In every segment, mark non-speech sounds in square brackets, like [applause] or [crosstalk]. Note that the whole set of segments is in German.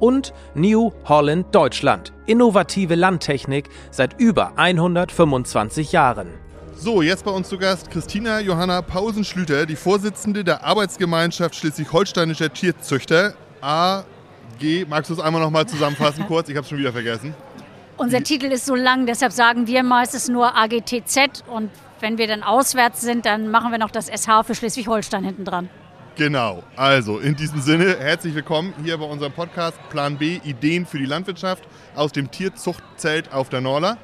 und New Holland Deutschland. Innovative Landtechnik seit über 125 Jahren. So, jetzt bei uns zu Gast Christina Johanna Pausenschlüter, die Vorsitzende der Arbeitsgemeinschaft Schleswig-Holsteinischer Tierzüchter. AG, magst du es einmal nochmal zusammenfassen [laughs] kurz? Ich habe es schon wieder vergessen. Unser Titel ist so lang, deshalb sagen wir meistens nur AGTZ und wenn wir dann auswärts sind, dann machen wir noch das SH für Schleswig-Holstein hinten dran. Genau, also in diesem Sinne herzlich willkommen hier bei unserem Podcast Plan B Ideen für die Landwirtschaft aus dem Tierzuchtzelt auf der Norla.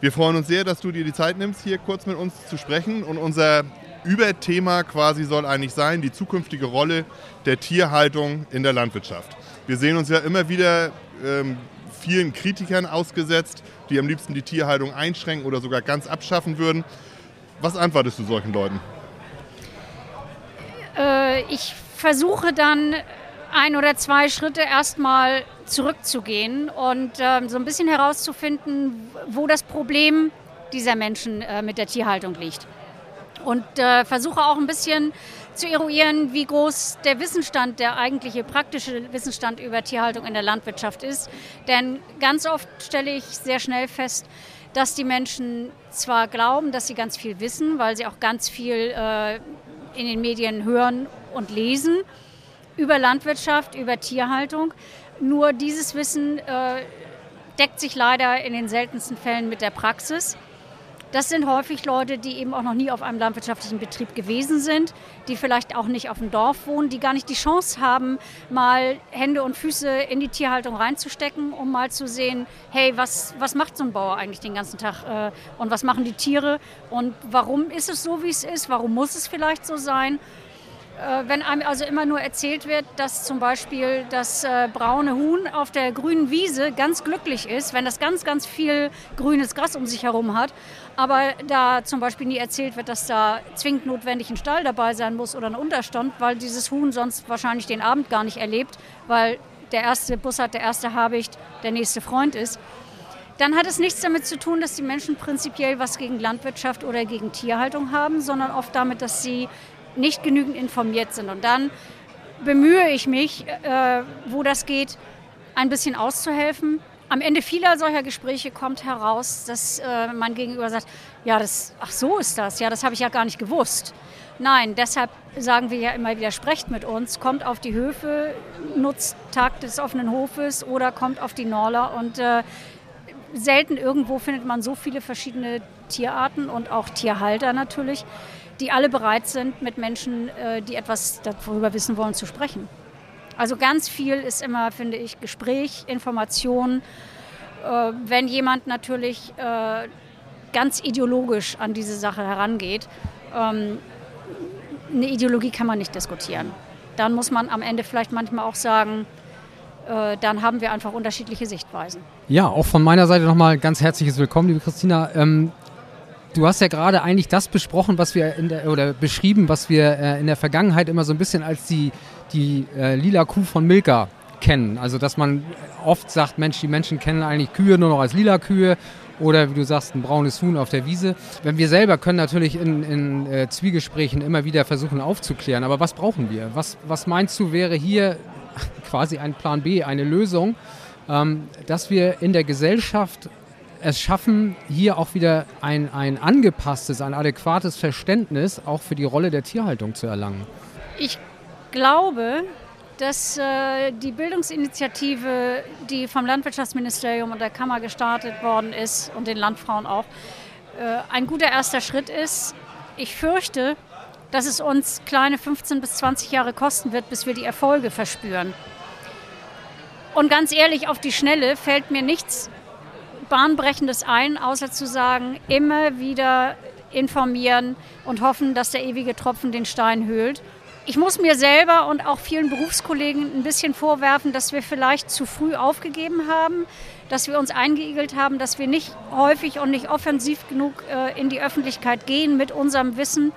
Wir freuen uns sehr, dass du dir die Zeit nimmst, hier kurz mit uns zu sprechen und unser Überthema quasi soll eigentlich sein, die zukünftige Rolle der Tierhaltung in der Landwirtschaft. Wir sehen uns ja immer wieder ähm, vielen Kritikern ausgesetzt, die am liebsten die Tierhaltung einschränken oder sogar ganz abschaffen würden. Was antwortest du solchen Leuten? Äh, ich versuche dann ein oder zwei Schritte erstmal zurückzugehen und äh, so ein bisschen herauszufinden, wo das Problem dieser Menschen äh, mit der Tierhaltung liegt. Und äh, versuche auch ein bisschen zu eruieren, wie groß der Wissensstand, der eigentliche praktische Wissensstand über Tierhaltung in der Landwirtschaft ist. Denn ganz oft stelle ich sehr schnell fest, dass die Menschen zwar glauben, dass sie ganz viel wissen, weil sie auch ganz viel äh, in den Medien hören und lesen über Landwirtschaft, über Tierhaltung. Nur dieses Wissen äh, deckt sich leider in den seltensten Fällen mit der Praxis. Das sind häufig Leute, die eben auch noch nie auf einem landwirtschaftlichen Betrieb gewesen sind, die vielleicht auch nicht auf dem Dorf wohnen, die gar nicht die Chance haben, mal Hände und Füße in die Tierhaltung reinzustecken, um mal zu sehen, hey, was, was macht so ein Bauer eigentlich den ganzen Tag äh, und was machen die Tiere und warum ist es so, wie es ist, warum muss es vielleicht so sein. Äh, wenn einem also immer nur erzählt wird, dass zum Beispiel das äh, braune Huhn auf der grünen Wiese ganz glücklich ist, wenn das ganz, ganz viel grünes Gras um sich herum hat, aber da zum Beispiel nie erzählt wird, dass da zwingend notwendig ein Stall dabei sein muss oder ein Unterstand, weil dieses Huhn sonst wahrscheinlich den Abend gar nicht erlebt, weil der erste Bus hat, der erste Habicht, der nächste Freund ist, dann hat es nichts damit zu tun, dass die Menschen prinzipiell was gegen Landwirtschaft oder gegen Tierhaltung haben, sondern oft damit, dass sie nicht genügend informiert sind. Und dann bemühe ich mich, äh, wo das geht, ein bisschen auszuhelfen. Am Ende vieler solcher Gespräche kommt heraus, dass äh, man gegenüber sagt, ja, das, ach so ist das, ja, das habe ich ja gar nicht gewusst. Nein, deshalb sagen wir ja immer wieder, sprecht mit uns, kommt auf die Höfe, nutzt Tag des offenen Hofes oder kommt auf die Norla und äh, selten irgendwo findet man so viele verschiedene Tierarten und auch Tierhalter natürlich, die alle bereit sind, mit Menschen, äh, die etwas darüber wissen wollen, zu sprechen. Also ganz viel ist immer, finde ich, Gespräch, Information. Äh, wenn jemand natürlich äh, ganz ideologisch an diese Sache herangeht, ähm, eine Ideologie kann man nicht diskutieren. Dann muss man am Ende vielleicht manchmal auch sagen, dann haben wir einfach unterschiedliche Sichtweisen. Ja, auch von meiner Seite nochmal ganz herzliches Willkommen, liebe Christina. Du hast ja gerade eigentlich das besprochen, was wir in der, oder beschrieben, was wir äh, in der Vergangenheit immer so ein bisschen als die, die äh, lila Kuh von Milka kennen. Also dass man oft sagt, Mensch, die Menschen kennen eigentlich Kühe nur noch als lila Kühe oder wie du sagst, ein braunes Huhn auf der Wiese. Wenn wir selber können natürlich in, in äh, Zwiegesprächen immer wieder versuchen aufzuklären, aber was brauchen wir? Was, was meinst du wäre hier [laughs] quasi ein Plan B, eine Lösung, ähm, dass wir in der Gesellschaft es schaffen, hier auch wieder ein, ein angepasstes, ein adäquates Verständnis auch für die Rolle der Tierhaltung zu erlangen? Ich glaube, dass äh, die Bildungsinitiative, die vom Landwirtschaftsministerium und der Kammer gestartet worden ist und den Landfrauen auch, äh, ein guter erster Schritt ist. Ich fürchte, dass es uns kleine 15 bis 20 Jahre kosten wird, bis wir die Erfolge verspüren. Und ganz ehrlich, auf die Schnelle fällt mir nichts Bahnbrechendes ein, außer zu sagen, immer wieder informieren und hoffen, dass der ewige Tropfen den Stein höhlt. Ich muss mir selber und auch vielen Berufskollegen ein bisschen vorwerfen, dass wir vielleicht zu früh aufgegeben haben, dass wir uns eingeigelt haben, dass wir nicht häufig und nicht offensiv genug äh, in die Öffentlichkeit gehen mit unserem Wissen.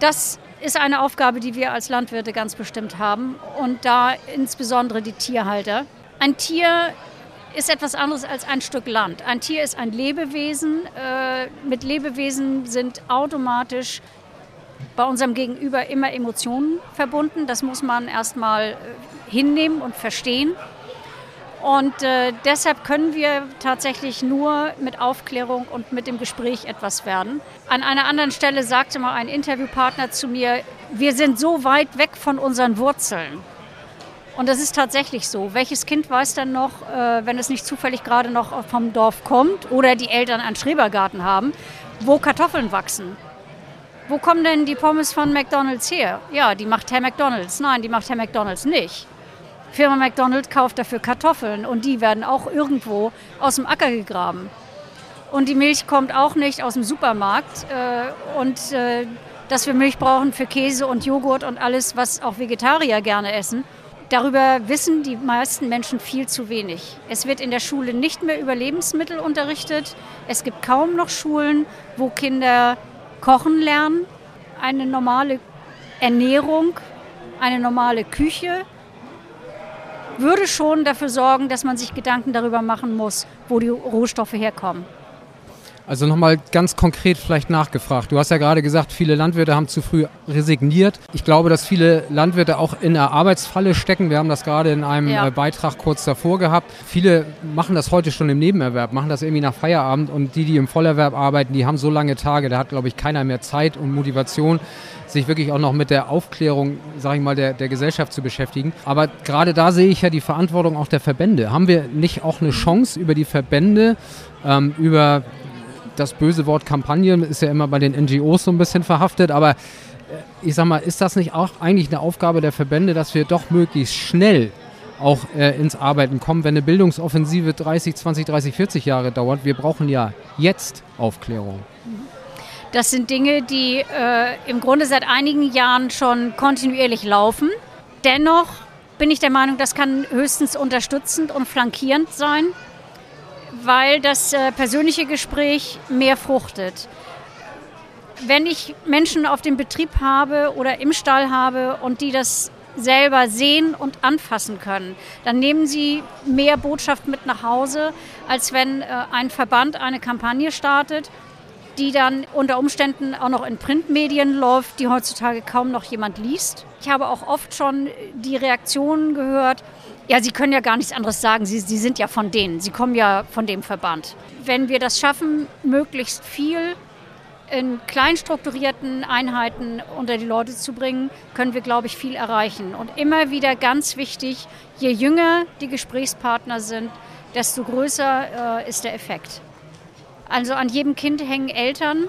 Das ist eine Aufgabe, die wir als Landwirte ganz bestimmt haben und da insbesondere die Tierhalter. Ein Tier ist etwas anderes als ein Stück Land. Ein Tier ist ein Lebewesen. Äh, mit Lebewesen sind automatisch bei unserem Gegenüber immer Emotionen verbunden. Das muss man erstmal äh, hinnehmen und verstehen. Und äh, deshalb können wir tatsächlich nur mit Aufklärung und mit dem Gespräch etwas werden. An einer anderen Stelle sagte mal ein Interviewpartner zu mir, wir sind so weit weg von unseren Wurzeln. Und das ist tatsächlich so. Welches Kind weiß dann noch, äh, wenn es nicht zufällig gerade noch vom Dorf kommt oder die Eltern einen Schrebergarten haben, wo Kartoffeln wachsen? Wo kommen denn die Pommes von McDonald's her? Ja, die macht Herr McDonald's. Nein, die macht Herr McDonald's nicht. Firma McDonald's kauft dafür Kartoffeln und die werden auch irgendwo aus dem Acker gegraben. Und die Milch kommt auch nicht aus dem Supermarkt. Äh, und äh, dass wir Milch brauchen für Käse und Joghurt und alles, was auch Vegetarier gerne essen, Darüber wissen die meisten Menschen viel zu wenig. Es wird in der Schule nicht mehr über Lebensmittel unterrichtet. Es gibt kaum noch Schulen, wo Kinder kochen lernen. Eine normale Ernährung, eine normale Küche würde schon dafür sorgen, dass man sich Gedanken darüber machen muss, wo die Rohstoffe herkommen. Also nochmal ganz konkret vielleicht nachgefragt. Du hast ja gerade gesagt, viele Landwirte haben zu früh resigniert. Ich glaube, dass viele Landwirte auch in der Arbeitsfalle stecken. Wir haben das gerade in einem ja. Äh, Beitrag kurz davor gehabt. Viele machen das heute schon im Nebenerwerb, machen das irgendwie nach Feierabend und die, die im Vollerwerb arbeiten, die haben so lange Tage, da hat, glaube ich, keiner mehr Zeit und Motivation sich wirklich auch noch mit der Aufklärung, sage ich mal, der, der Gesellschaft zu beschäftigen. Aber gerade da sehe ich ja die Verantwortung auch der Verbände. Haben wir nicht auch eine Chance über die Verbände, ähm, über das böse Wort Kampagne ist ja immer bei den NGOs so ein bisschen verhaftet, aber äh, ich sag mal, ist das nicht auch eigentlich eine Aufgabe der Verbände, dass wir doch möglichst schnell auch äh, ins Arbeiten kommen, wenn eine Bildungsoffensive 30, 20, 30, 40 Jahre dauert? Wir brauchen ja jetzt Aufklärung. Das sind Dinge, die äh, im Grunde seit einigen Jahren schon kontinuierlich laufen. Dennoch bin ich der Meinung, das kann höchstens unterstützend und flankierend sein weil das äh, persönliche Gespräch mehr fruchtet. Wenn ich Menschen auf dem Betrieb habe oder im Stall habe und die das selber sehen und anfassen können, dann nehmen sie mehr Botschaft mit nach Hause, als wenn äh, ein Verband eine Kampagne startet, die dann unter Umständen auch noch in Printmedien läuft, die heutzutage kaum noch jemand liest. Ich habe auch oft schon die Reaktionen gehört, ja, Sie können ja gar nichts anderes sagen. Sie, Sie sind ja von denen. Sie kommen ja von dem Verband. Wenn wir das schaffen, möglichst viel in klein strukturierten Einheiten unter die Leute zu bringen, können wir, glaube ich, viel erreichen. Und immer wieder ganz wichtig, je jünger die Gesprächspartner sind, desto größer äh, ist der Effekt. Also an jedem Kind hängen Eltern.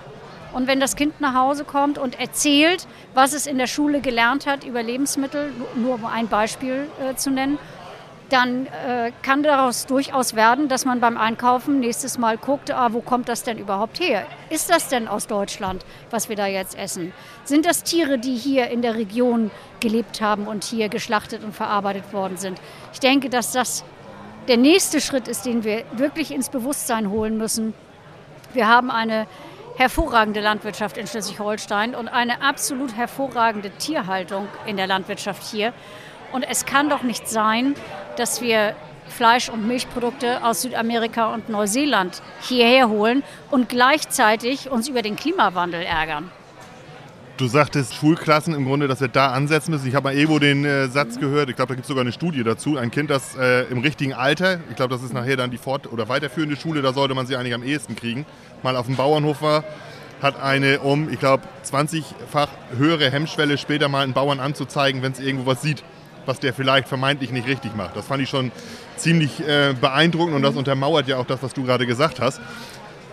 Und wenn das Kind nach Hause kommt und erzählt, was es in der Schule gelernt hat über Lebensmittel, nur um ein Beispiel äh, zu nennen, dann äh, kann daraus durchaus werden, dass man beim Einkaufen nächstes Mal guckt, ah, wo kommt das denn überhaupt her? Ist das denn aus Deutschland, was wir da jetzt essen? Sind das Tiere, die hier in der Region gelebt haben und hier geschlachtet und verarbeitet worden sind? Ich denke, dass das der nächste Schritt ist, den wir wirklich ins Bewusstsein holen müssen. Wir haben eine hervorragende Landwirtschaft in Schleswig-Holstein und eine absolut hervorragende Tierhaltung in der Landwirtschaft hier. Und es kann doch nicht sein, dass wir Fleisch- und Milchprodukte aus Südamerika und Neuseeland hierher holen und gleichzeitig uns über den Klimawandel ärgern. Du sagtest Schulklassen im Grunde, dass wir da ansetzen müssen. Ich habe mal irgendwo den äh, Satz gehört, ich glaube, da gibt es sogar eine Studie dazu. Ein Kind, das äh, im richtigen Alter, ich glaube, das ist nachher dann die fort- oder weiterführende Schule, da sollte man sie eigentlich am ehesten kriegen, mal auf dem Bauernhof war, hat eine um, ich glaube, 20-fach höhere Hemmschwelle, später mal einen Bauern anzuzeigen, wenn es irgendwo was sieht was der vielleicht vermeintlich nicht richtig macht. Das fand ich schon ziemlich äh, beeindruckend und das untermauert ja auch das, was du gerade gesagt hast.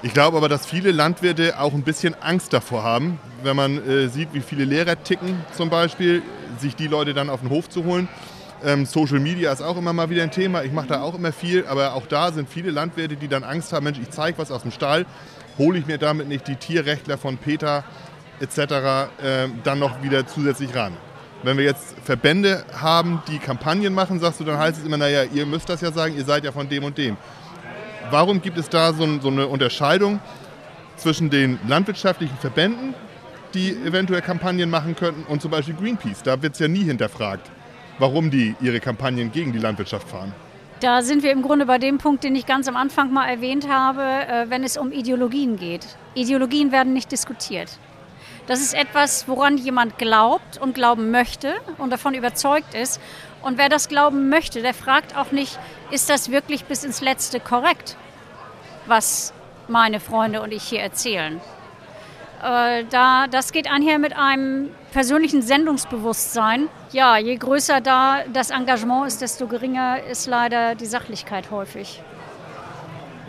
Ich glaube aber, dass viele Landwirte auch ein bisschen Angst davor haben, wenn man äh, sieht, wie viele Lehrer ticken zum Beispiel, sich die Leute dann auf den Hof zu holen. Ähm, Social Media ist auch immer mal wieder ein Thema. Ich mache da auch immer viel, aber auch da sind viele Landwirte, die dann Angst haben, Mensch, ich zeige was aus dem Stall, hole ich mir damit nicht die Tierrechtler von Peter etc. Äh, dann noch wieder zusätzlich ran. Wenn wir jetzt Verbände haben, die Kampagnen machen, sagst du, dann heißt es immer, naja, ihr müsst das ja sagen, ihr seid ja von dem und dem. Warum gibt es da so, so eine Unterscheidung zwischen den landwirtschaftlichen Verbänden, die eventuell Kampagnen machen könnten, und zum Beispiel Greenpeace? Da wird es ja nie hinterfragt, warum die ihre Kampagnen gegen die Landwirtschaft fahren. Da sind wir im Grunde bei dem Punkt, den ich ganz am Anfang mal erwähnt habe, äh, wenn es um Ideologien geht. Ideologien werden nicht diskutiert. Das ist etwas, woran jemand glaubt und glauben möchte und davon überzeugt ist. Und wer das glauben möchte, der fragt auch nicht, ist das wirklich bis ins Letzte korrekt, was meine Freunde und ich hier erzählen. Äh, da, das geht einher mit einem persönlichen Sendungsbewusstsein. Ja, je größer da das Engagement ist, desto geringer ist leider die Sachlichkeit häufig.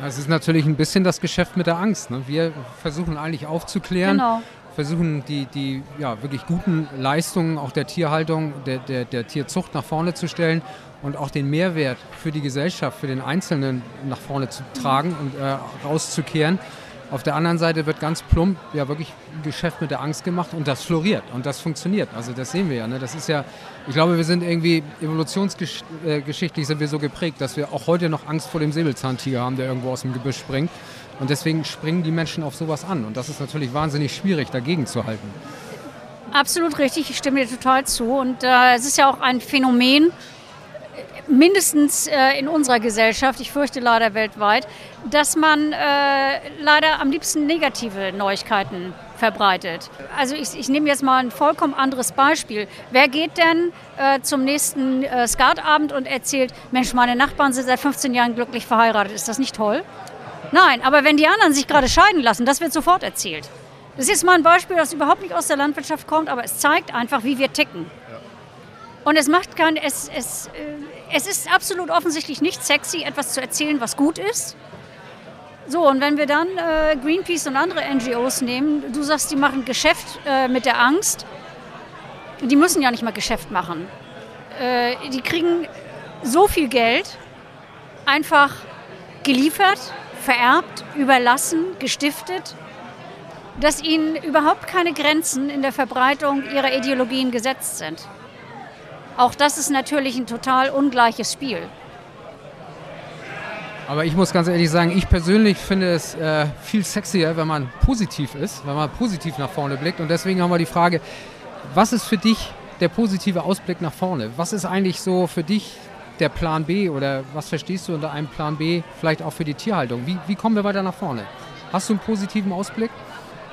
Es ist natürlich ein bisschen das Geschäft mit der Angst. Ne? Wir versuchen eigentlich aufzuklären, genau versuchen die, die ja, wirklich guten Leistungen auch der Tierhaltung, der, der, der Tierzucht nach vorne zu stellen und auch den Mehrwert für die Gesellschaft, für den Einzelnen nach vorne zu tragen und äh, rauszukehren. Auf der anderen Seite wird ganz plump ja wirklich ein Geschäft mit der Angst gemacht und das floriert und das funktioniert. Also das sehen wir ja. Ne? Das ist ja, ich glaube, wir sind irgendwie evolutionsgeschichtlich sind wir so geprägt, dass wir auch heute noch Angst vor dem Säbelzahntiger haben, der irgendwo aus dem Gebüsch springt. Und deswegen springen die Menschen auf sowas an. Und das ist natürlich wahnsinnig schwierig, dagegen zu halten. Absolut richtig, ich stimme dir total zu. Und äh, es ist ja auch ein Phänomen, mindestens äh, in unserer Gesellschaft, ich fürchte leider weltweit, dass man äh, leider am liebsten negative Neuigkeiten verbreitet. Also ich, ich, nehme jetzt mal ein vollkommen anderes Beispiel. Wer geht denn äh, zum nächsten äh, Skatabend und erzählt, Mensch, meine Nachbarn sind seit 15 Jahren glücklich verheiratet, ist das nicht toll? Nein, aber wenn die anderen sich gerade scheiden lassen, das wird sofort erzählt. Das ist mal ein Beispiel, das überhaupt nicht aus der Landwirtschaft kommt, aber es zeigt einfach, wie wir ticken. Und es macht kein, es, es, äh, es ist absolut offensichtlich nicht sexy, etwas zu erzählen, was gut ist. So, und wenn wir dann äh, Greenpeace und andere NGOs nehmen, du sagst, die machen Geschäft äh, mit der Angst, die müssen ja nicht mal Geschäft machen. Äh, die kriegen so viel Geld einfach geliefert vererbt, überlassen, gestiftet, dass ihnen überhaupt keine Grenzen in der Verbreitung ihrer Ideologien gesetzt sind. Auch das ist natürlich ein total ungleiches Spiel. Aber ich muss ganz ehrlich sagen, ich persönlich finde es äh, viel sexier, wenn man positiv ist, wenn man positiv nach vorne blickt. Und deswegen haben wir die Frage, was ist für dich der positive Ausblick nach vorne? Was ist eigentlich so für dich der Plan B oder was verstehst du unter einem Plan B vielleicht auch für die Tierhaltung? Wie, wie kommen wir weiter nach vorne? Hast du einen positiven Ausblick?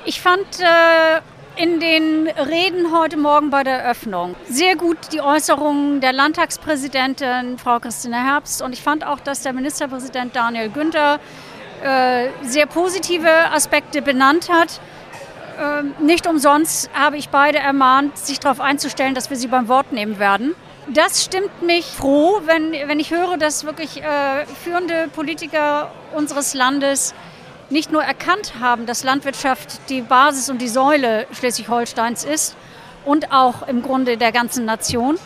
Ich fand äh, in den Reden heute Morgen bei der Eröffnung sehr gut die Äußerungen der Landtagspräsidentin Frau Christine Herbst und ich fand auch, dass der Ministerpräsident Daniel Günther äh, sehr positive Aspekte benannt hat. Ähm, nicht umsonst habe ich beide ermahnt, sich darauf einzustellen, dass wir sie beim Wort nehmen werden. Das stimmt mich froh, wenn, wenn ich höre, dass wirklich äh, führende Politiker unseres Landes nicht nur erkannt haben, dass Landwirtschaft die Basis und die Säule Schleswig-Holsteins ist und auch im Grunde der ganzen Nation,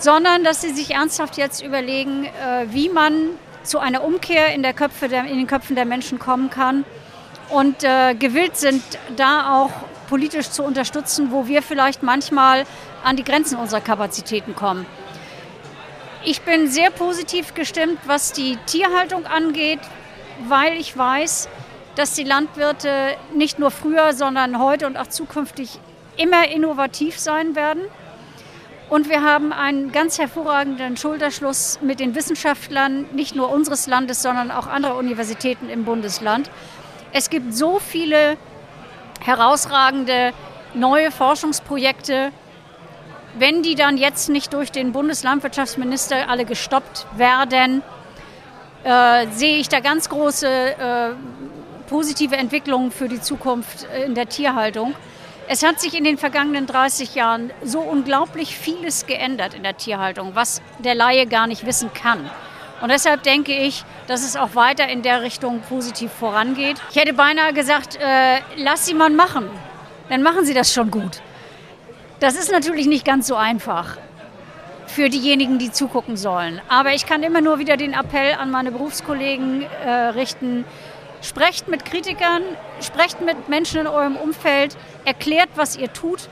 sondern dass sie sich ernsthaft jetzt überlegen, äh, wie man zu einer Umkehr in, der Köpfe der, in den Köpfen der Menschen kommen kann und äh, gewillt sind, da auch politisch zu unterstützen, wo wir vielleicht manchmal an die Grenzen unserer Kapazitäten kommen. Ich bin sehr positiv gestimmt, was die Tierhaltung angeht, weil ich weiß, dass die Landwirte nicht nur früher, sondern heute und auch zukünftig immer innovativ sein werden. Und wir haben einen ganz hervorragenden Schulterschluss mit den Wissenschaftlern, nicht nur unseres Landes, sondern auch anderer Universitäten im Bundesland. Es gibt so viele herausragende neue Forschungsprojekte, wenn die dann jetzt nicht durch den Bundeslandwirtschaftsminister alle gestoppt werden, äh, sehe ich da ganz große äh, positive Entwicklungen für die Zukunft in der Tierhaltung. Es hat sich in den vergangenen 30 Jahren so unglaublich vieles geändert in der Tierhaltung, was der Laie gar nicht wissen kann. Und deshalb denke ich, dass es auch weiter in der Richtung positiv vorangeht. Ich hätte beinahe gesagt, äh, lass sie mal machen. Dann machen sie das schon gut. Das ist natürlich nicht ganz so einfach für diejenigen, die zugucken sollen. Aber ich kann immer nur wieder den Appell an meine Berufskollegen äh, richten, Sprecht mit Kritikern, sprecht mit Menschen in eurem Umfeld, erklärt, was ihr tut,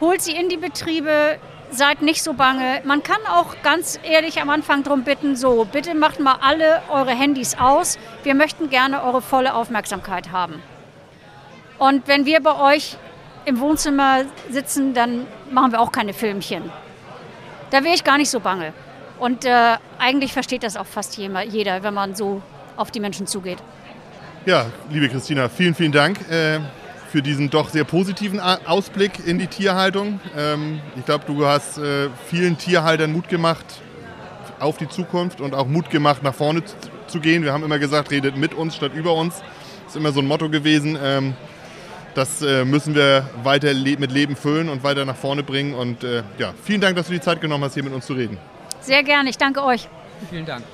holt sie in die Betriebe, seid nicht so bange. Man kann auch ganz ehrlich am Anfang darum bitten, so, bitte macht mal alle eure Handys aus. Wir möchten gerne eure volle Aufmerksamkeit haben. Und wenn wir bei euch im Wohnzimmer sitzen, dann machen wir auch keine Filmchen. Da wäre ich gar nicht so bange. Und äh, eigentlich versteht das auch fast jeder, wenn man so auf die Menschen zugeht. Ja, liebe Christina, vielen, vielen Dank äh, für diesen doch sehr positiven Ausblick in die Tierhaltung. Ähm, ich glaube, du hast äh, vielen Tierhaltern Mut gemacht auf die Zukunft und auch Mut gemacht, nach vorne zu gehen. Wir haben immer gesagt, redet mit uns statt über uns. Das ist immer so ein Motto gewesen. Ähm, das äh, müssen wir weiter mit Leben füllen und weiter nach vorne bringen. Und äh, ja, vielen Dank, dass du die Zeit genommen hast, hier mit uns zu reden. Sehr gerne, ich danke euch. Vielen Dank.